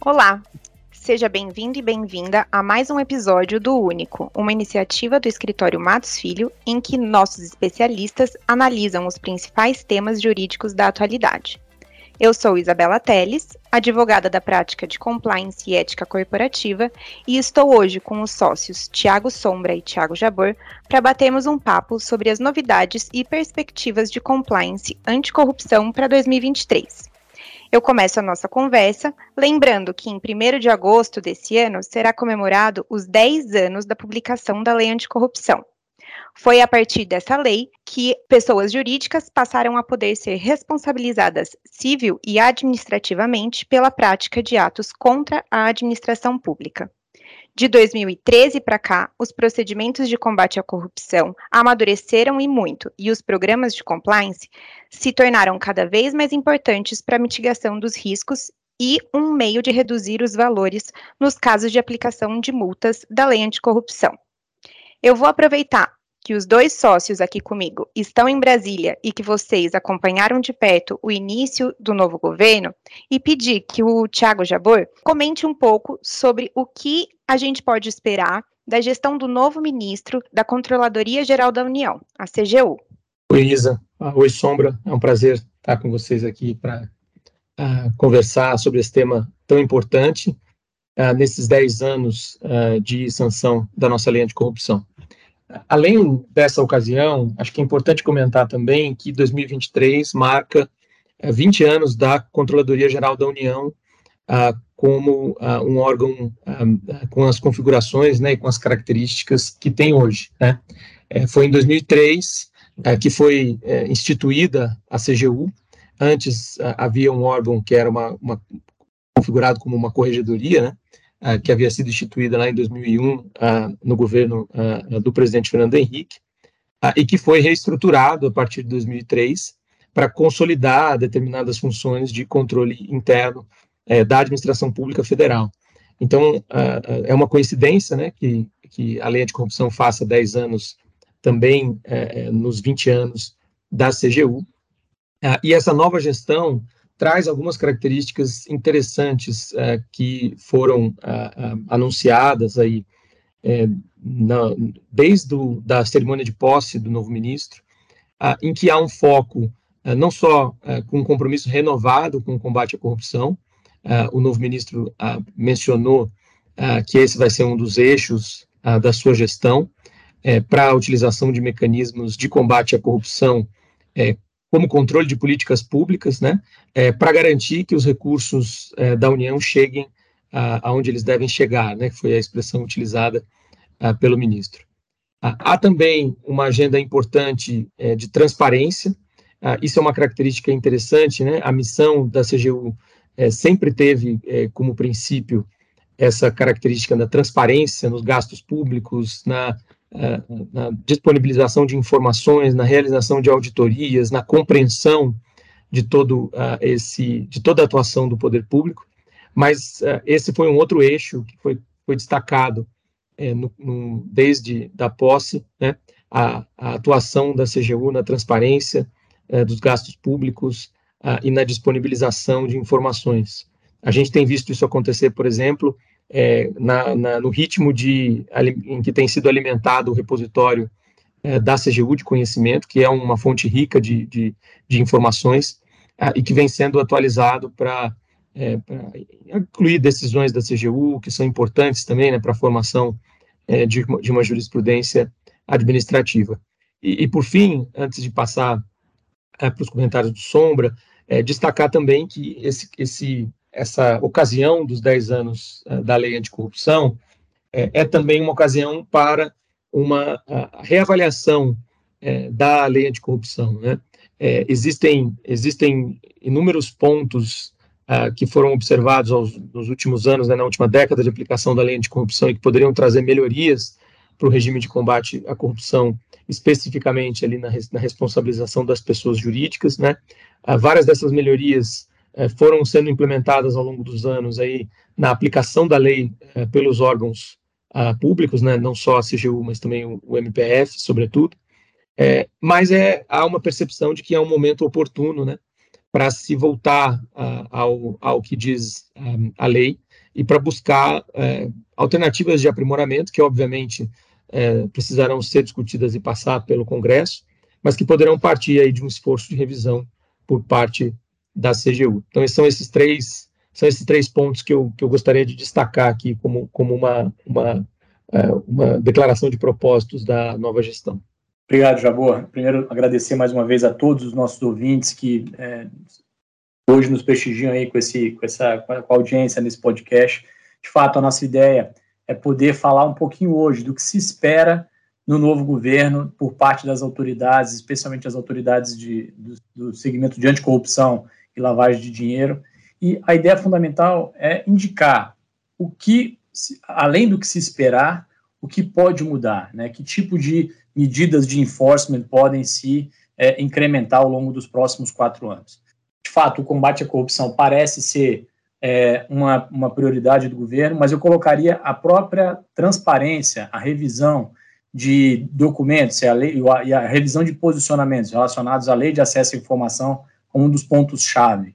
Olá, seja bem-vindo e bem-vinda a mais um episódio do Único, uma iniciativa do escritório Matos Filho em que nossos especialistas analisam os principais temas jurídicos da atualidade. Eu sou Isabela Teles, advogada da prática de compliance e ética corporativa, e estou hoje com os sócios Tiago Sombra e Tiago Jabor para batermos um papo sobre as novidades e perspectivas de compliance anticorrupção para 2023. Eu começo a nossa conversa lembrando que em 1 de agosto desse ano será comemorado os 10 anos da publicação da Lei Anticorrupção. Foi a partir dessa lei que pessoas jurídicas passaram a poder ser responsabilizadas civil e administrativamente pela prática de atos contra a administração pública. De 2013 para cá, os procedimentos de combate à corrupção amadureceram e muito, e os programas de compliance se tornaram cada vez mais importantes para a mitigação dos riscos e um meio de reduzir os valores nos casos de aplicação de multas da lei anticorrupção. Eu vou aproveitar que os dois sócios aqui comigo estão em Brasília e que vocês acompanharam de perto o início do novo governo e pedir que o Tiago Jabor comente um pouco sobre o que a gente pode esperar da gestão do novo ministro da Controladoria Geral da União, a CGU. Oi, Isa. Ah, oi, Sombra. É um prazer estar com vocês aqui para uh, conversar sobre esse tema tão importante uh, nesses 10 anos uh, de sanção da nossa lei anticorrupção. Além dessa ocasião, acho que é importante comentar também que 2023 marca 20 eh, anos da Controladoria Geral da União ah, como ah, um órgão ah, com as configurações né, e com as características que tem hoje. Né? Eh, foi em 2003 eh, que foi instituída a CGU. Antes havia um órgão que era uma, uma configurado como uma corregedoria, né? Uh, que havia sido instituída lá em 2001 uh, ah, no governo uh, do presidente Fernando Henrique, e que foi reestruturado a partir de 2003 para consolidar determinadas funções de controle interno eh, da administração pública federal. Então, é uma coincidência né, que, que a lei anticorrupção faça 10 anos também eh, eh, nos 20 anos da CGU, e essa nova gestão traz algumas características interessantes uh, que foram uh, uh, anunciadas aí na, desde do, da cerimônia de posse do novo ministro, em que há um foco não só com um compromisso renovado com o combate à corrupção, o novo ministro mencionou que esse vai ser um dos eixos da sua gestão para a utilização de mecanismos de combate à corrupção como controle de políticas públicas, né, é, para garantir que os recursos é, da União cheguem aonde eles devem chegar, né, que foi a expressão utilizada a, pelo ministro. há também uma agenda importante é, de transparência, isso é uma característica interessante, né, a missão da CGU é, sempre teve é, como princípio essa característica da transparência nos gastos públicos, na na disponibilização de informações, na realização de auditorias, na compreensão de todo uh, esse, de toda a atuação do poder público, mas uh, esse foi um outro eixo que foi, foi destacado é, no, no, desde da posse, né, a, a, atuação da CGU na transparência é, dos gastos públicos e na disponibilização de informações. A gente tem visto isso acontecer, por exemplo, é, na, na, no ritmo de, em que tem sido alimentado o repositório é, da CGU de conhecimento, que é uma fonte rica de, de, de informações é, e que vem sendo atualizado para é, incluir decisões da CGU, que são importantes também né, para a formação é, de, de, uma jurisprudência administrativa. E, e, por fim, antes de passar é, para os comentários do Sombra, destacar também que esse, esse essa ocasião dos 10 anos uh, da lei anticorrupção é, é, também uma ocasião para uma reavaliação é, da lei anticorrupção. Né? É, existem, existem inúmeros pontos uh, que foram observados aos, nos últimos anos, né, na última década de aplicação da lei anticorrupção e que poderiam trazer melhorias para o regime de combate à corrupção, especificamente ali na, na responsabilização das pessoas jurídicas. Né? Uh, várias dessas melhorias foram sendo implementadas ao longo dos anos aí na aplicação da lei é, pelos órgãos ah, públicos, né, não só a CGU, mas também o, MPF, sobretudo. É, mas é, há uma percepção de que é um momento oportuno né, para se voltar ah, ao, ao que diz ah, a lei e para buscar é, alternativas de aprimoramento, que obviamente é, precisarão ser discutidas e passar pelo Congresso, mas que poderão partir aí de um esforço de revisão por parte da CGU. Então, esses são esses três, são esses três pontos que eu, que eu gostaria de destacar aqui como, como uma, uma, é, uma declaração de propósitos da nova gestão. Obrigado, Jabor. Primeiro, agradecer mais uma vez a todos os nossos ouvintes que é, hoje nos prestigiam aí com, esse, com essa com a audiência nesse podcast. De fato, a nossa ideia é poder falar um pouquinho hoje do que se espera no novo governo por parte das autoridades, especialmente as autoridades de, do, do segmento de anticorrupção e lavagem de dinheiro. E a ideia fundamental é indicar o que, além do que se esperar, o que pode mudar, né? Que tipo de medidas de enforcement podem se é, incrementar ao longo dos próximos quatro anos? De fato, o combate à corrupção parece ser é, uma, uma prioridade do governo, mas eu colocaria a própria transparência, a revisão de documentos e a, lei, e a revisão de posicionamentos relacionados à lei de acesso à informação como um dos pontos-chave.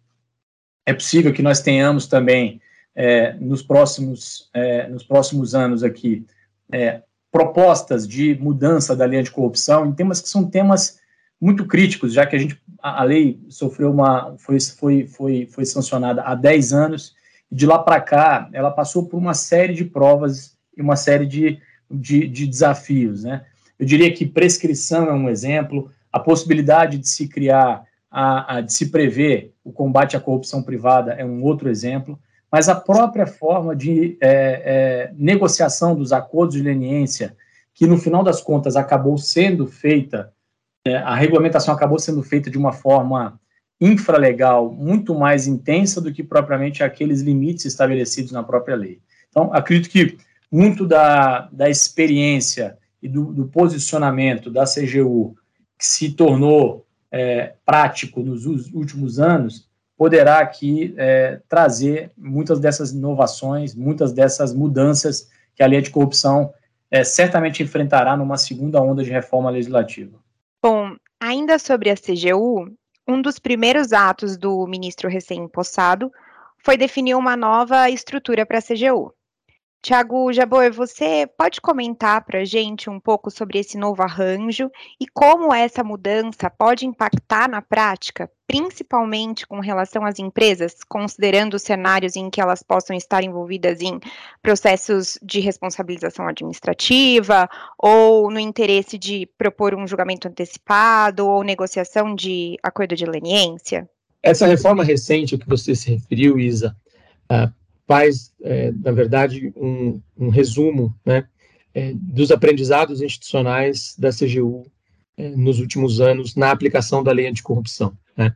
É possível que nós tenhamos também, é, nos, próximos, é, nos próximos anos aqui, é, propostas de mudança da lei anticorrupção em temas que são temas muito críticos, já que a gente a, lei sofreu uma foi, foi, foi, foi sancionada há 10 anos e de lá para cá ela passou por uma série de provas e uma série de, de, de desafios, né? Eu diria que prescrição é um exemplo, a possibilidade de se criar, a, a, de se prever o combate à corrupção privada é um outro exemplo, mas a própria forma de é, é, negociação dos acordos de leniência, que no final das contas acabou sendo feita, é, a regulamentação acabou sendo feita de uma forma infralegal muito mais intensa do que propriamente aqueles limites estabelecidos na própria lei. Então, acredito que muito da, da experiência e do, do posicionamento da CGU, que se tornou é, prático nos últimos anos, poderá aqui é, trazer muitas dessas inovações, muitas dessas mudanças que a lei de corrupção é, certamente enfrentará numa segunda onda de reforma legislativa. Bom, ainda sobre a CGU, um dos primeiros atos do ministro recém-impossado foi definir uma nova estrutura para a CGU. Tiago Jabor, você pode comentar para a gente um pouco sobre esse novo arranjo e como essa mudança pode impactar na prática, principalmente com relação às empresas, considerando os cenários em que elas possam estar envolvidas em processos de responsabilização administrativa ou no interesse de propor um julgamento antecipado ou negociação de acordo de leniência? Essa reforma recente que você se referiu, Isa, uh, faz, é, na verdade, um, um resumo né, é, dos aprendizados institucionais da CGU é, nos últimos anos na aplicação da lei anticorrupção. Né.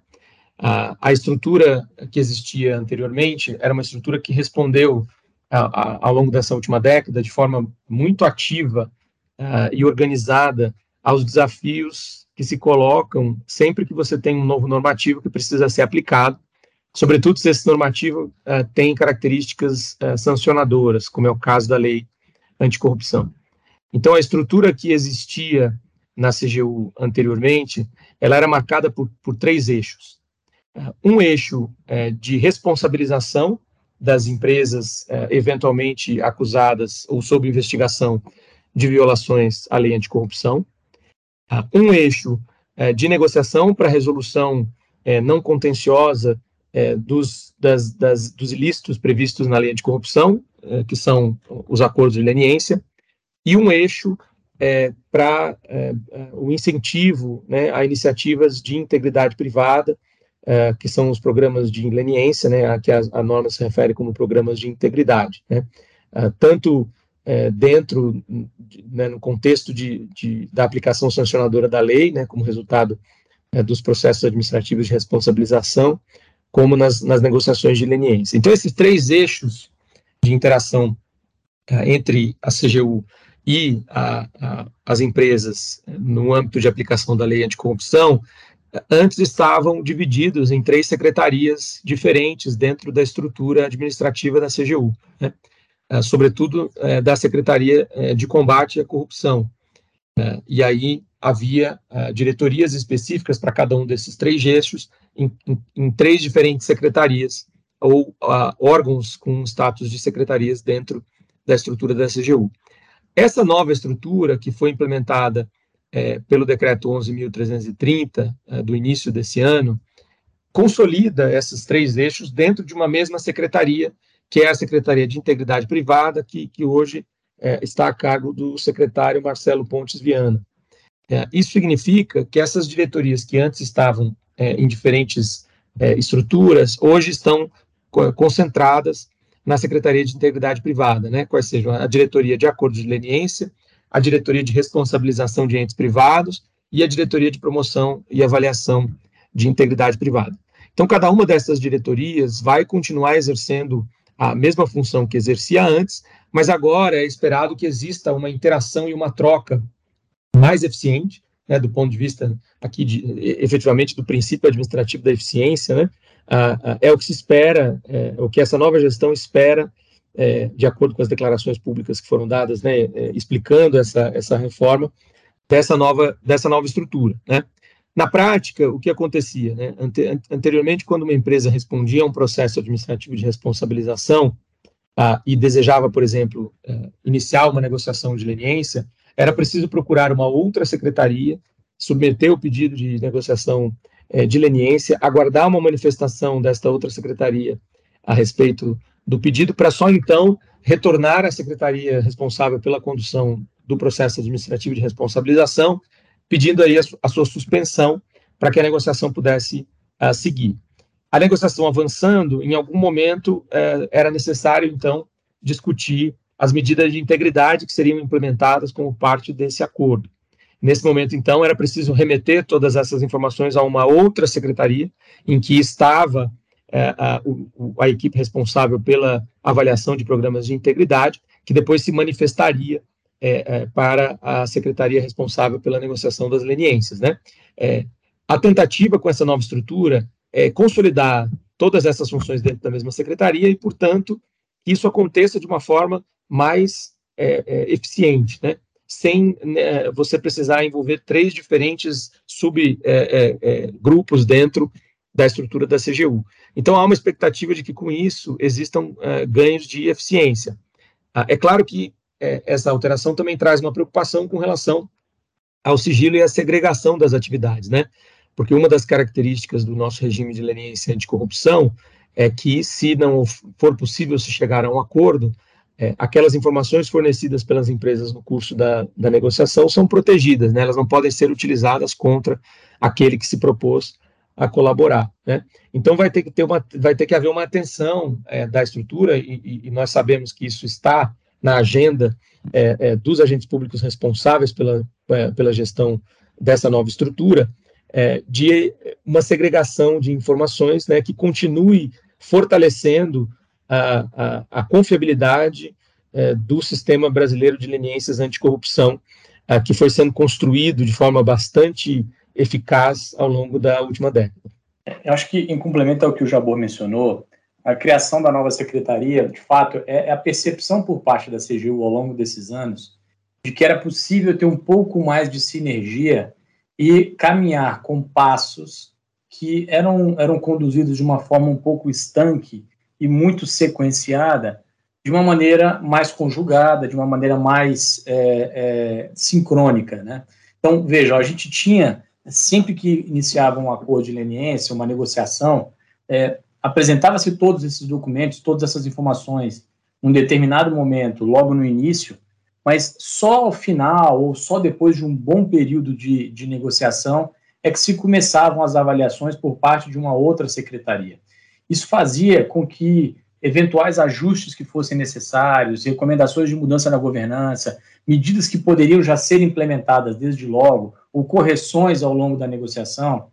A, a, estrutura que existia anteriormente era uma estrutura que respondeu a, a, ao longo dessa última década de forma muito ativa e organizada aos desafios que se colocam sempre que você tem um novo normativo que precisa ser aplicado sobretudo se esse normativo uh, tem características uh, sancionadoras, como é o caso da lei anticorrupção. Então, a estrutura que existia na CGU anteriormente, ela era marcada por, por três eixos. Uh, um eixo de responsabilização das empresas eventualmente acusadas ou sob investigação de violações à lei anticorrupção. um eixo de negociação para resolução não contenciosa é, dos, das, das, dos ilícitos previstos na lei de corrupção, é, que são os acordos de leniência, e um eixo é, para é, é, o incentivo né, a iniciativas de integridade privada, é, que são os programas de leniência, né, a que a, a, norma se refere como programas de integridade. Né, tanto dentro, né, no contexto de, de, da aplicação sancionadora da lei, né, como resultado dos processos administrativos de responsabilização, como nas, nas negociações de leniência. Então, esses três eixos de interação uh, entre a CGU e a, a, as empresas eh, no âmbito de aplicação da lei anticorrupção, antes estavam divididos em três secretarias diferentes dentro da estrutura administrativa da CGU, né? uh, sobretudo uh, da Secretaria de Combate à Corrupção. e aí havia diretorias específicas para cada um desses três eixos, em, em, em três diferentes secretarias, ou uh, órgãos com status de secretarias dentro da estrutura da CGU. Essa nova estrutura, que foi implementada é, pelo decreto 11.330 é, do início desse ano, consolida esses três eixos dentro de uma mesma secretaria, que é a Secretaria de Integridade Privada, que, que hoje está a cargo do secretário Marcelo Pontes Viana. É, isso significa que essas diretorias que antes estavam é, em diferentes é, estruturas, hoje estão concentradas na Secretaria de Integridade Privada, né, quais sejam a diretoria de acordos de leniência, a diretoria de responsabilização de entes privados e a diretoria de promoção e avaliação de integridade privada. Então, cada uma dessas diretorias vai continuar exercendo a mesma função que exercia antes, mas agora é esperado que exista uma interação e uma troca mais eficiente, né, do ponto de vista aqui de, efetivamente do princípio administrativo da eficiência, né, é o que se espera, é, o que essa nova gestão espera, é, de acordo com as declarações públicas que foram dadas, né, é, explicando essa, essa reforma dessa nova, dessa nova estrutura. Né. Na prática, o que acontecia? Né, ante, anteriormente, quando uma empresa respondia a um processo administrativo de responsabilização ah, e desejava, por exemplo, é, iniciar uma negociação de leniência, era preciso procurar uma outra secretaria, submeter o pedido de negociação é, de leniência, aguardar uma manifestação desta outra secretaria a respeito do pedido, para só então retornar à secretaria responsável pela condução do processo administrativo de responsabilização, pedindo aí a, a sua suspensão para que a negociação pudesse uh, seguir. A negociação avançando, em algum momento uh, era necessário então discutir as medidas de integridade que seriam implementadas como parte desse acordo. Nesse momento, então, era preciso remeter todas essas informações a uma outra secretaria, em que estava é, a, a, equipe responsável pela avaliação de programas de integridade, que depois se manifestaria é, é, para a secretaria responsável pela negociação das leniências. Né? É, a tentativa com essa nova estrutura é consolidar todas essas funções dentro da mesma secretaria e, portanto, que isso aconteça de uma forma mais é, é, eficiente, né? sem né, você precisar envolver três diferentes subgrupos é, é, é, dentro da estrutura da CGU. Então, há uma expectativa de que, com isso, existam ganhos de eficiência. Ah, é claro que essa alteração também traz uma preocupação com relação ao sigilo e à segregação das atividades, né? Porque uma das características do nosso regime de leniência anticorrupção é que, se não for possível se chegar a um acordo, é, aquelas informações fornecidas pelas empresas no curso da, da negociação são protegidas, né? elas não podem ser utilizadas contra aquele que se propôs a colaborar. Né? Então vai ter que ter uma, vai ter que haver uma atenção é, da estrutura e, e, nós sabemos que isso está na agenda é, é dos agentes públicos responsáveis pela, é, pela gestão dessa nova estrutura, é, de uma segregação de informações, né, que continue fortalecendo a, a, a confiabilidade é, do sistema brasileiro de leniências anticorrupção, é, que foi sendo construído de forma bastante eficaz ao longo da última década. Eu acho que, em complemento ao que o Jabor mencionou, a criação da nova secretaria, de fato, é, é a percepção por parte da CGU ao longo desses anos de que era possível ter um pouco mais de sinergia e caminhar com passos que eram, eram conduzidos de uma forma um pouco estanque e muito sequenciada de uma maneira mais conjugada, de uma maneira mais é, é, sincrônica, né? Então, veja, a gente tinha, sempre que iniciava um acordo de leniência, uma negociação, é, apresentava-se todos esses documentos, todas essas informações, num determinado momento, logo no início, mas só ao final, ou só depois de um bom período de, de negociação, é que se começavam as avaliações por parte de uma outra secretaria. Isso fazia com que eventuais ajustes que fossem necessários, recomendações de mudança na governança, medidas que poderiam já ser implementadas desde logo, ou correções ao longo da negociação,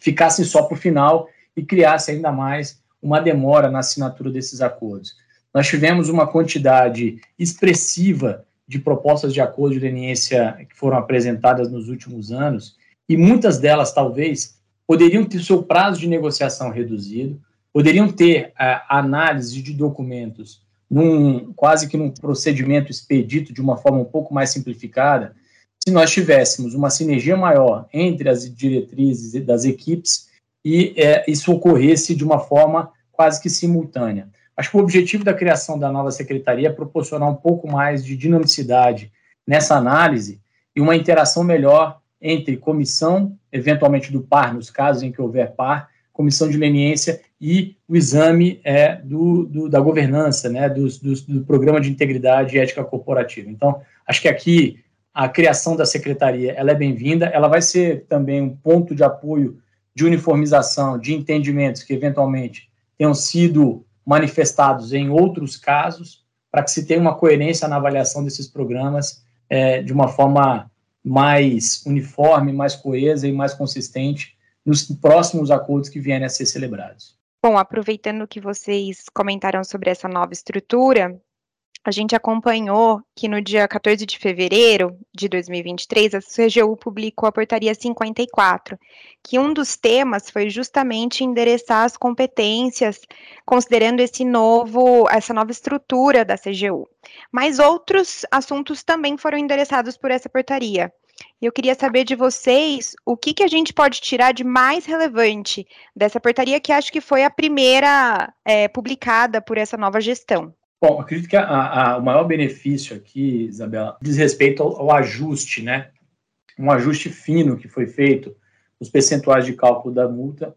ficassem só para o final e criasse ainda mais uma demora na assinatura desses acordos. Nós tivemos uma quantidade expressiva de propostas de acordo de leniência que foram apresentadas nos últimos anos, e muitas delas, talvez, poderiam ter seu prazo de negociação reduzido, poderiam ter a análise de documentos num quase que num procedimento expedito de uma forma um pouco mais simplificada, se nós tivéssemos uma sinergia maior entre as diretrizes das equipes e é, isso ocorresse de uma forma quase que simultânea. Acho que o objetivo da criação da nova secretaria é proporcionar um pouco mais de dinamicidade nessa análise e uma interação melhor entre comissão, eventualmente do par, nos casos em que houver par, comissão de leniência e o exame é, do, do da governança, né, do, do, do, programa de integridade e ética corporativa. Então, acho que aqui a criação da secretaria ela é bem-vinda, ela vai ser também um ponto de apoio de uniformização de entendimentos que eventualmente tenham sido manifestados em outros casos, para que se tenha uma coerência na avaliação desses programas é, de uma forma mais uniforme, mais coesa e mais consistente nos próximos acordos que vierem a ser celebrados. Bom, aproveitando que vocês comentaram sobre essa nova estrutura, a gente acompanhou que no dia 14 de fevereiro de 2023, a CGU publicou a portaria 54, que um dos temas foi justamente endereçar as competências, considerando esse novo, essa nova estrutura da CGU. Mas outros assuntos também foram endereçados por essa portaria. Eu queria saber de vocês o que, que a gente pode tirar de mais relevante dessa portaria, que acho que foi a primeira é, publicada por essa nova gestão. Bom, acredito que a, a, o maior benefício aqui, Isabela, diz respeito ao, ao, ajuste, né? Um ajuste fino que foi feito nos percentuais de cálculo da multa,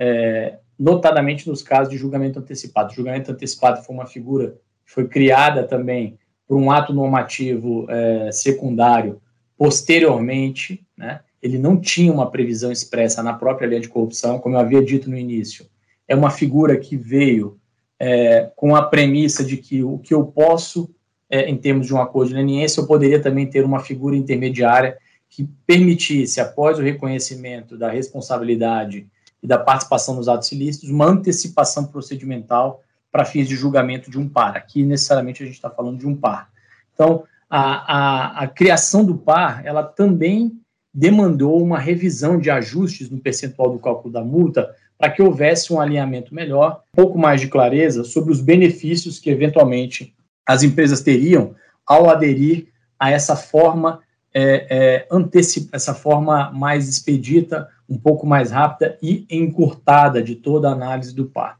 é, notadamente nos casos de julgamento antecipado. O julgamento antecipado foi uma figura que foi criada também por um ato normativo é, secundário posteriormente, né? Ele não tinha uma previsão expressa na própria lei de corrupção, como eu havia dito no início. É uma figura que veio é, com a premissa de que o que eu posso, é, em termos de um acordo de leniência, eu poderia também ter uma figura intermediária que permitisse, após o reconhecimento da responsabilidade e da participação nos atos ilícitos, uma antecipação procedimental para fins de julgamento de um par. Aqui, necessariamente, a gente está falando de um par. Então, a, a, a criação do par, ela também demandou uma revisão de ajustes no percentual do cálculo da multa, para que houvesse um alinhamento melhor, um pouco mais de clareza sobre os benefícios que eventualmente as empresas teriam ao aderir a essa forma é, é, essa forma mais expedita, um pouco mais rápida e encurtada de toda a análise do par.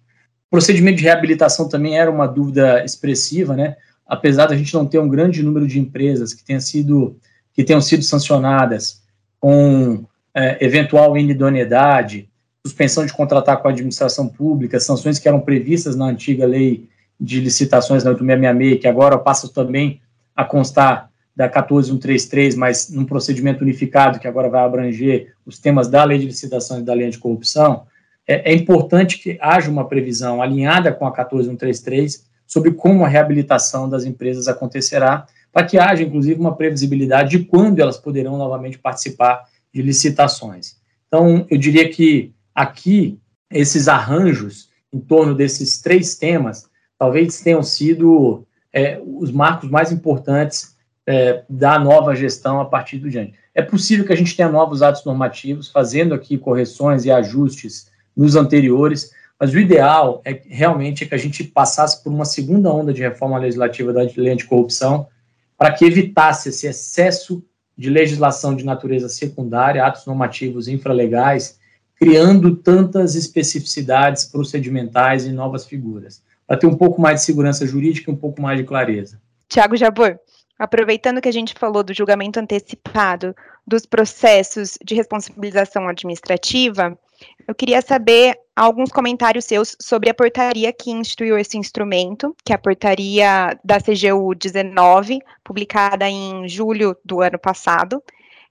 O procedimento de reabilitação também era uma dúvida expressiva, né? Apesar da gente não ter um grande número de empresas que tenham sido que tenham sido sancionadas com é, eventual inidoneidade, suspensão de contratar com a administração pública, sanções que eram previstas na antiga lei de licitações da 8666, que agora passa também a constar da 14133, mas num procedimento unificado que agora vai abranger os temas da lei de licitações e da lei de corrupção, é, é importante que haja uma previsão alinhada com a 14133 sobre como a reabilitação das empresas acontecerá, para que haja, inclusive, uma previsibilidade de quando elas poderão novamente participar de licitações. Então, eu diria que Aqui, esses arranjos em torno desses três temas talvez tenham sido é, os marcos mais importantes é, da nova gestão a partir do diante. É possível que a gente tenha novos atos normativos, fazendo aqui correções e ajustes nos anteriores, mas o ideal é realmente que a gente passasse por uma segunda onda de reforma legislativa da lei anticorrupção, para que evitasse esse excesso de legislação de natureza secundária, atos normativos infralegais, criando tantas especificidades procedimentais e novas figuras, para ter um pouco mais de segurança jurídica e um pouco mais de clareza. Tiago Jabor, aproveitando que a gente falou do julgamento antecipado, dos processos de responsabilização administrativa, eu queria saber alguns comentários seus sobre a portaria que instituiu esse instrumento, que é a portaria da CGU 19, publicada em julho do ano passado,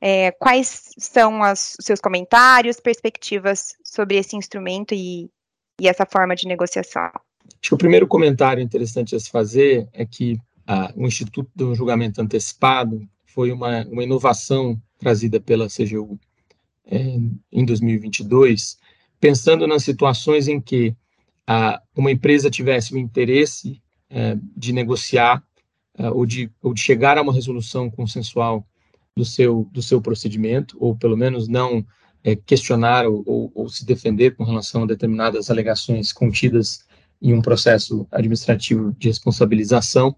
é, quais são os seus comentários, perspectivas sobre esse instrumento e, e essa forma de negociação? Acho que o primeiro comentário interessante a se fazer é que ah, o Instituto do Julgamento Antecipado foi uma, uma inovação trazida pela CGU é, em 2022, pensando nas situações em que ah, uma empresa tivesse o interesse é, de negociar ah, ou, de, ou de chegar a uma resolução consensual do seu, do seu procedimento, ou pelo menos não é, questionar ou, ou, ou, se defender com relação a determinadas alegações contidas em um processo administrativo de responsabilização,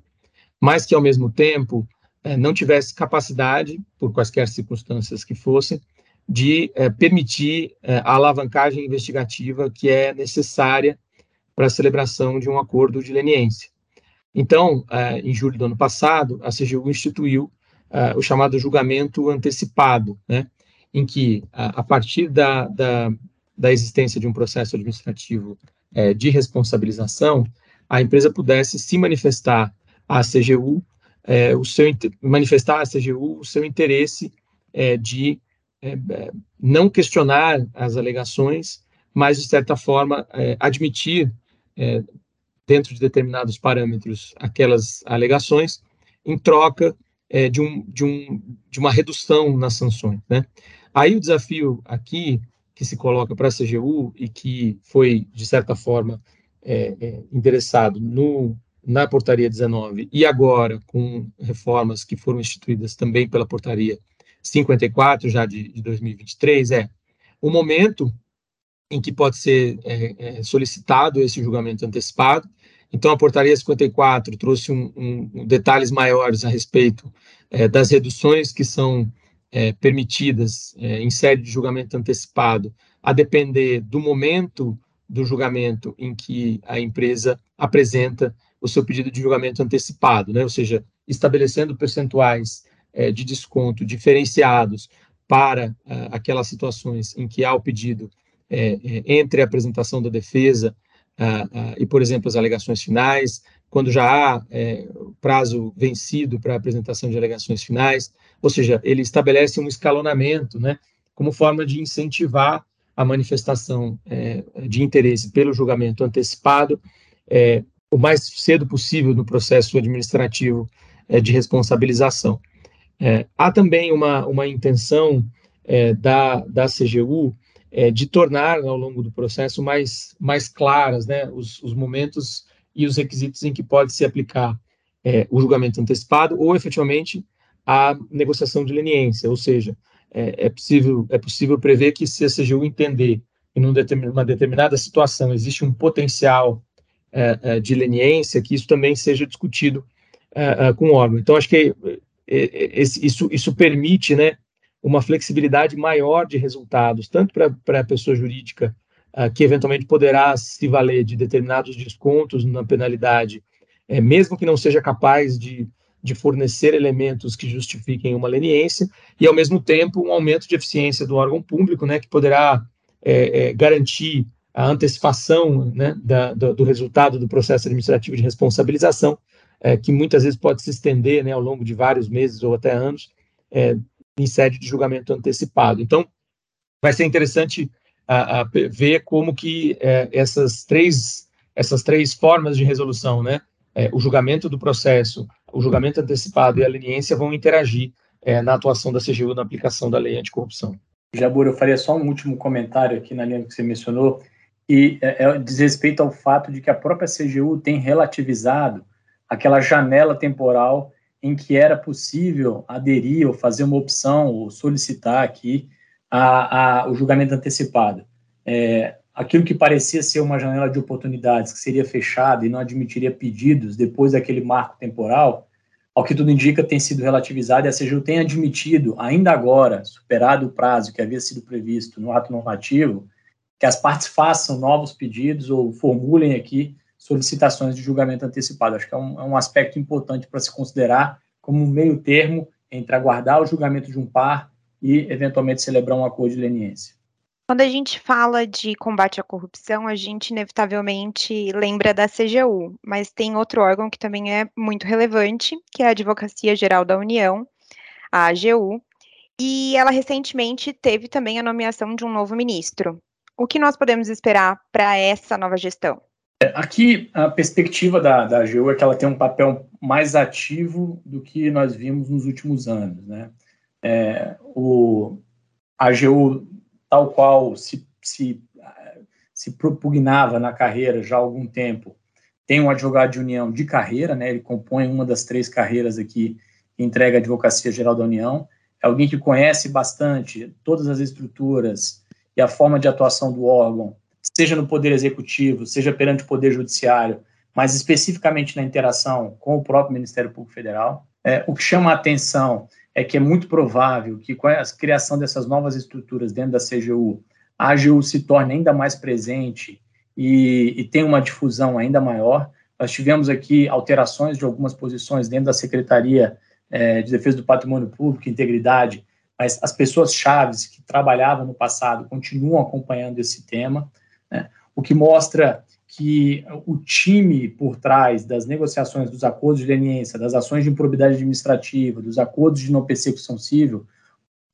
mas que, ao mesmo tempo, é, não tivesse capacidade, por quaisquer circunstâncias que fossem, de é, permitir é, a alavancagem investigativa que é necessária para a celebração de um acordo de leniência. Então, uh, em julho do ano passado, a CGU instituiu o chamado julgamento antecipado, né, em que, a partir da, da, da, existência de um processo administrativo de responsabilização, a empresa pudesse se manifestar à CGU, o seu, manifestar à CGU o seu interesse de não questionar as alegações, mas, de certa forma, admitir dentro de determinados parâmetros aquelas alegações, em troca é, de, um, de, um, de uma redução nas sanções. Né? Aí o desafio aqui que se coloca para a CGU e que foi, de certa forma, é, é, endereçado no, na portaria 19 e agora com reformas que foram instituídas também pela portaria 54, já de, de 2023, é o momento em que pode ser é, é, solicitado esse julgamento antecipado. Então, a portaria 54 trouxe um, um, detalhes maiores a respeito é, das reduções que são é, permitidas é, em sede de julgamento antecipado, a depender do momento do julgamento em que a empresa apresenta o seu pedido de julgamento antecipado, né? ou seja, estabelecendo percentuais é, de desconto diferenciados para aquelas situações em que há o pedido é, é, entre a apresentação da defesa ah, ah, e, por exemplo, as alegações finais, quando já há é, prazo vencido para a apresentação de alegações finais, ou seja, ele estabelece um escalonamento, né, como forma de incentivar a manifestação é, de interesse pelo julgamento antecipado é, o mais cedo possível no processo administrativo é, de responsabilização. É, há também uma, uma intenção da, da CGU é, de tornar, ao longo do processo, mais, mais claras né, os, os momentos e os requisitos em que pode se aplicar é, o julgamento antecipado ou, efetivamente, a negociação de leniência, ou seja, é, é, possível, é possível prever que se a CGU entender em uma determinada situação existe um potencial é, é, de leniência, que isso também seja discutido é, com o órgão. Então, acho que isso, isso permite, né, uma flexibilidade maior de resultados, tanto para a pessoa jurídica, uh, que eventualmente poderá se valer de determinados descontos na penalidade, é, mesmo que não seja capaz de, de fornecer elementos que justifiquem uma leniência, e, ao mesmo tempo, um aumento de eficiência do órgão público, né, que poderá é, é, garantir a antecipação né, da, do, do, resultado do processo administrativo de responsabilização, é, que muitas vezes pode se estender né, ao longo de vários meses ou até anos, é, em sede de julgamento antecipado. Então, vai ser interessante a, a ver como que é, essas três essas três formas de resolução, né, é, o julgamento do processo, o julgamento antecipado e a leniência vão interagir é, na atuação da CGU na aplicação da lei anticorrupção. Jabur, eu faria só um último comentário aqui na linha que você mencionou, e é, é, diz respeito ao fato de que a própria CGU tem relativizado aquela janela temporal em que era possível aderir ou fazer uma opção ou solicitar aqui a, a, o julgamento antecipado. É, aquilo que parecia ser uma janela de oportunidades que seria fechada e não admitiria pedidos depois daquele marco temporal, ao que tudo indica, tem sido relativizado e a CGU tem admitido, ainda agora, superado o prazo que havia sido previsto no ato normativo, que as partes façam novos pedidos ou formulem aqui solicitações de julgamento antecipado. Acho que é um, é um aspecto importante para se considerar como um meio termo entre aguardar o julgamento de um par e, eventualmente, celebrar um acordo de leniência. Quando a gente fala de combate à corrupção, a gente inevitavelmente lembra da CGU, mas tem outro órgão que também é muito relevante, que é a Advocacia Geral da União, a AGU, e ela recentemente teve também a nomeação de um novo ministro. O que nós podemos esperar para essa nova gestão? É, aqui, a perspectiva da, da AGU é que ela tem um papel mais ativo do que nós vimos nos últimos anos. Né? É, o, a AGU, tal qual se, se, se propugnava na carreira já há algum tempo, tem um advogado de união de carreira, né? ele compõe uma das três carreiras aqui que entrega a Advocacia Geral da União, é alguém que conhece bastante todas as estruturas e a forma de atuação do órgão, seja no Poder Executivo, seja perante o Poder Judiciário, mas especificamente na interação com o próprio Ministério Público Federal. É, o que chama a atenção é que é muito provável que com a criação dessas novas estruturas dentro da CGU, a AGU se torne ainda mais presente e, e tem uma difusão ainda maior. Nós tivemos aqui alterações de algumas posições dentro da Secretaria é, de Defesa do Patrimônio Público, Integridade, mas as pessoas chaves que trabalhavam no passado continuam acompanhando esse tema, né? o que mostra que o time por trás das negociações dos acordos de leniência, das ações de improbidade administrativa, dos acordos de não persecução civil,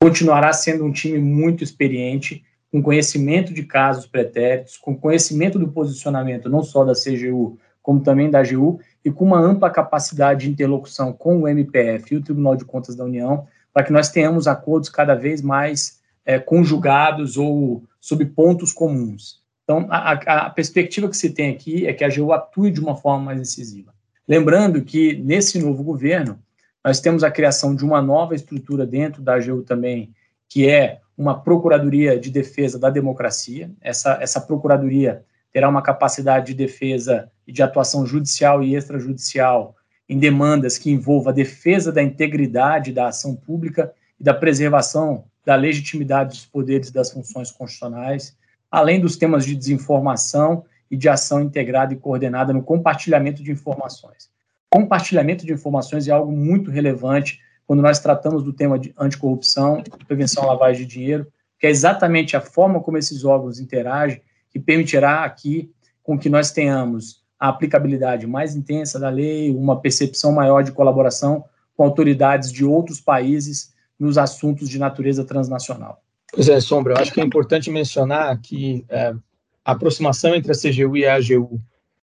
continuará sendo um time muito experiente, com conhecimento de casos pretéritos, com conhecimento do posicionamento não só da CGU, como também da AGU, e com uma ampla capacidade de interlocução com o MPF e o Tribunal de Contas da União, para que nós tenhamos acordos cada vez mais é, conjugados ou sob pontos comuns. Então, a, a, perspectiva que se tem aqui é que a AGU atue de uma forma mais incisiva. Lembrando que, nesse novo governo, nós temos a criação de uma nova estrutura dentro da AGU também, que é uma Procuradoria de Defesa da Democracia. Essa, essa Procuradoria terá uma capacidade de defesa e de atuação judicial e extrajudicial em demandas que envolvam a defesa da integridade da ação pública e da preservação da legitimidade dos poderes das funções constitucionais, além dos temas de desinformação e de ação integrada e coordenada no compartilhamento de informações. Compartilhamento de informações é algo muito relevante quando nós tratamos do tema de anticorrupção prevenção à lavagem de dinheiro, que é exatamente a forma como esses órgãos interagem que permitirá aqui com que nós tenhamos a aplicabilidade mais intensa da lei, uma percepção maior de colaboração com autoridades de outros países nos assuntos de natureza transnacional. Pois é, Sombra, eu acho que é importante mencionar que é, a aproximação entre a CGU e a AGU,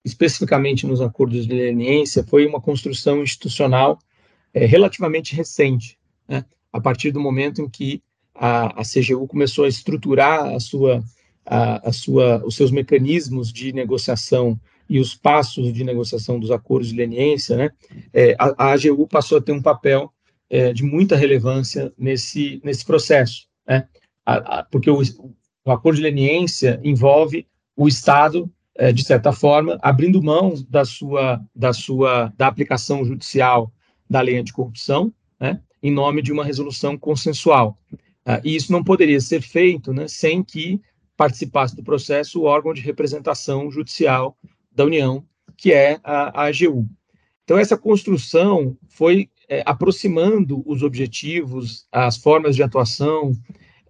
especificamente nos acordos de leniência, foi uma construção institucional é, relativamente recente, né? a partir do momento em que a, a CGU começou a estruturar a sua, a, a sua, os seus mecanismos de negociação e os passos de negociação dos acordos de leniência, né, é, a, a, AGU passou a ter um papel é, de muita relevância nesse, nesse processo, né, a, a, porque o, o, acordo de leniência envolve o Estado, é, de certa forma, abrindo mão da sua, da sua, da aplicação judicial da lei anticorrupção, né, em nome de uma resolução consensual. Ah, e isso não poderia ser feito né, sem que participasse do processo o órgão de representação judicial da União, que é a, a AGU. Então, essa construção foi é, aproximando os objetivos, as formas de atuação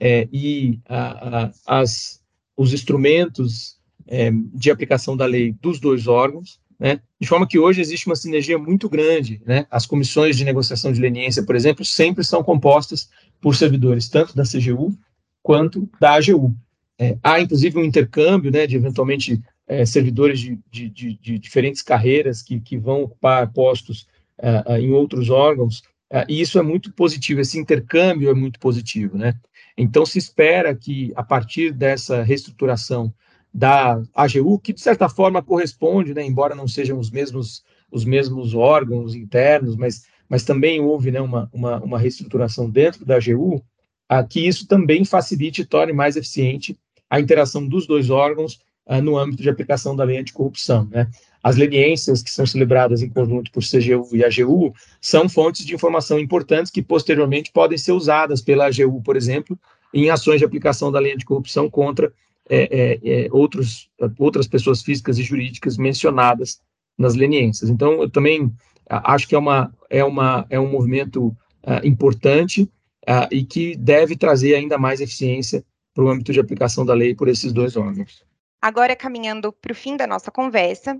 é, e a, a, as, os instrumentos é, de aplicação da lei dos dois órgãos, né, de forma que hoje existe uma sinergia muito grande. Né, as comissões de negociação de leniência, por exemplo, sempre são compostas por servidores tanto da CGU quanto da AGU. É, há, inclusive, um intercâmbio né, de, eventualmente, é, servidores de, de, de, de, diferentes carreiras que, que vão ocupar postos uh, em outros órgãos, uh, e isso é muito positivo, esse intercâmbio é muito positivo, né? Então, se espera que, a partir dessa reestruturação da AGU, que, de certa forma, corresponde, né, embora não sejam os mesmos, os mesmos órgãos internos, mas, mas também houve né, uma, uma, uma reestruturação dentro da AGU, uh, que isso também facilite e torne mais eficiente a interação dos dois órgãos uh, no âmbito de aplicação da lei anticorrupção. Né? As leniências que são celebradas em conjunto por CGU e AGU são fontes de informação importantes que posteriormente podem ser usadas pela AGU, por exemplo, em ações de aplicação da lei anticorrupção contra é, é, é, outros, outras pessoas físicas e jurídicas mencionadas nas leniências. Então, eu também acho que é, uma, é, uma, é um movimento uh, importante uh, e que deve trazer ainda mais eficiência para o âmbito de aplicação da lei por esses dois órgãos. Agora, caminhando para o fim da nossa conversa,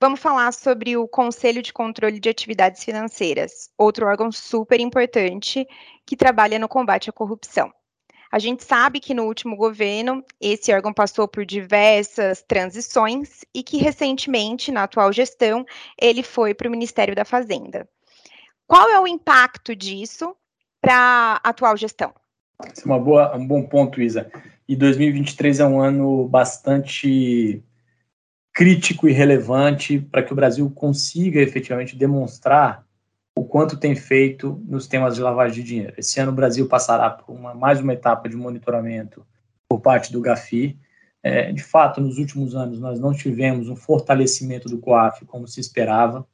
vamos falar sobre o Conselho de Controle de Atividades Financeiras, outro órgão super importante que trabalha no combate à corrupção. A gente sabe que no último governo esse órgão passou por diversas transições e que recentemente, na atual gestão, ele foi para o Ministério da Fazenda. Qual é o impacto disso para a atual gestão? Esse é uma boa, um bom ponto, Isa e 2023 é um ano bastante crítico e relevante para que o Brasil consiga efetivamente demonstrar o quanto tem feito nos temas de lavagem de dinheiro. Esse ano o Brasil passará por uma, mais uma etapa de monitoramento por parte do GAFI. É, de fato, nos últimos anos nós não tivemos um fortalecimento do COAF como se esperava.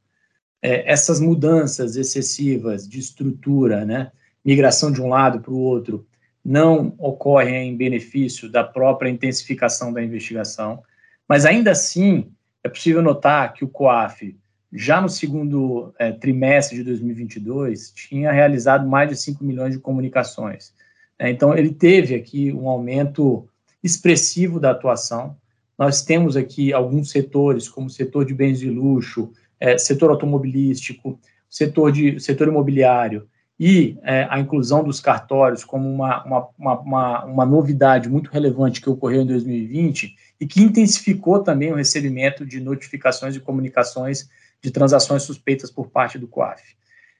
É, essas mudanças excessivas de estrutura, né, migração de um lado para o outro, não ocorrem em benefício da própria intensificação da investigação. Mas ainda assim, é possível notar que o COAF, já no segundo é, trimestre de 2022, tinha realizado mais de 5 milhões de comunicações. É, então, ele teve aqui um aumento expressivo da atuação. Nós temos aqui alguns setores, como o setor de bens de luxo, é, setor automobilístico, setor, de, setor imobiliário e é, a inclusão dos cartórios como uma, uma, uma, uma, novidade muito relevante que ocorreu em 2020 e que intensificou também o recebimento de notificações e comunicações de transações suspeitas por parte do COAF.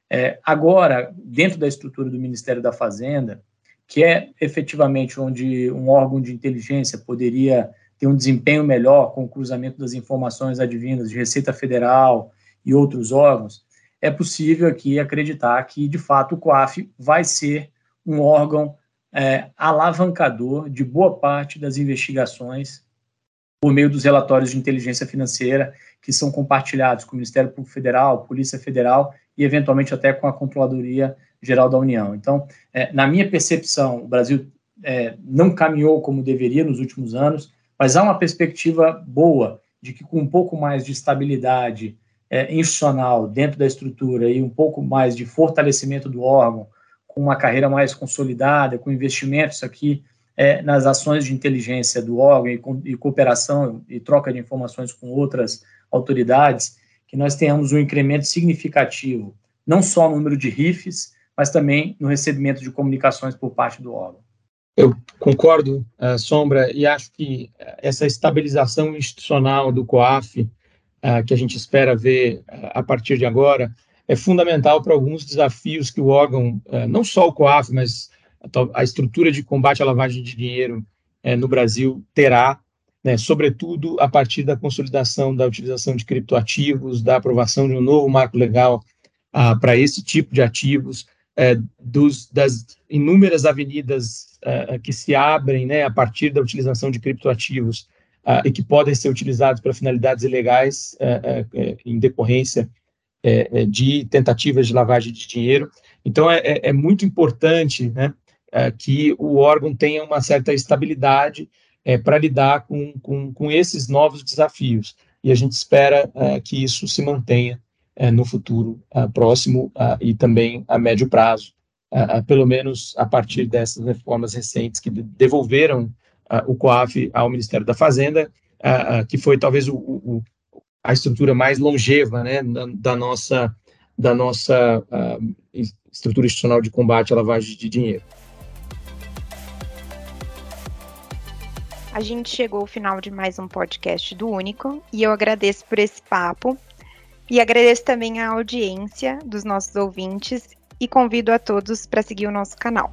É, agora, dentro da estrutura do Ministério da Fazenda, que é efetivamente onde um órgão de inteligência poderia ter um desempenho melhor com o cruzamento das informações advindas de Receita Federal e outros órgãos, é possível aqui acreditar que, de fato, o COAF vai ser um órgão é, alavancador de boa parte das investigações por meio dos relatórios de inteligência financeira que são compartilhados com o Ministério Público Federal, Polícia Federal e, eventualmente, até com a Controladoria Geral da União. Então, é, na minha percepção, o Brasil é, não caminhou como deveria nos últimos anos, mas há uma perspectiva boa de que, com um pouco mais de estabilidade é, institucional dentro da estrutura e um pouco mais de fortalecimento do órgão, com uma carreira mais consolidada, com investimentos aqui é, nas ações de inteligência do órgão e, com, e, cooperação e troca de informações com outras autoridades, que nós tenhamos um incremento significativo, não só no número de RIFs, mas também no recebimento de comunicações por parte do órgão. Eu concordo, uh, Sombra, e acho que essa estabilização institucional do COAF uh, que a gente espera ver uh, a partir de agora, é fundamental para alguns desafios que o órgão, uh, não só o COAF, mas a, a, estrutura de combate à lavagem de dinheiro no Brasil terá, né, sobretudo a partir da consolidação da utilização de criptoativos, da aprovação de um novo marco legal para esse tipo de ativos, dos, das inúmeras avenidas que se abrem né, a partir da utilização de criptoativos uh, e que podem ser utilizados para finalidades ilegais uh, uh, em decorrência eh, de tentativas de lavagem de dinheiro. Então, é, é, é muito importante né, que o órgão tenha uma certa estabilidade para lidar com, com, com, esses novos desafios. E a gente espera que isso se mantenha no futuro próximo e também a médio prazo, pelo menos a partir dessas reformas recentes que devolveram o COAF ao Ministério da Fazenda, que foi talvez o, o, a estrutura mais longeva né, da, da nossa, da nossa estrutura institucional de combate à lavagem de dinheiro. A gente chegou ao final de mais um podcast do Único e eu agradeço por esse papo e agradeço também a audiência dos nossos ouvintes e convido a todos para seguir o nosso canal.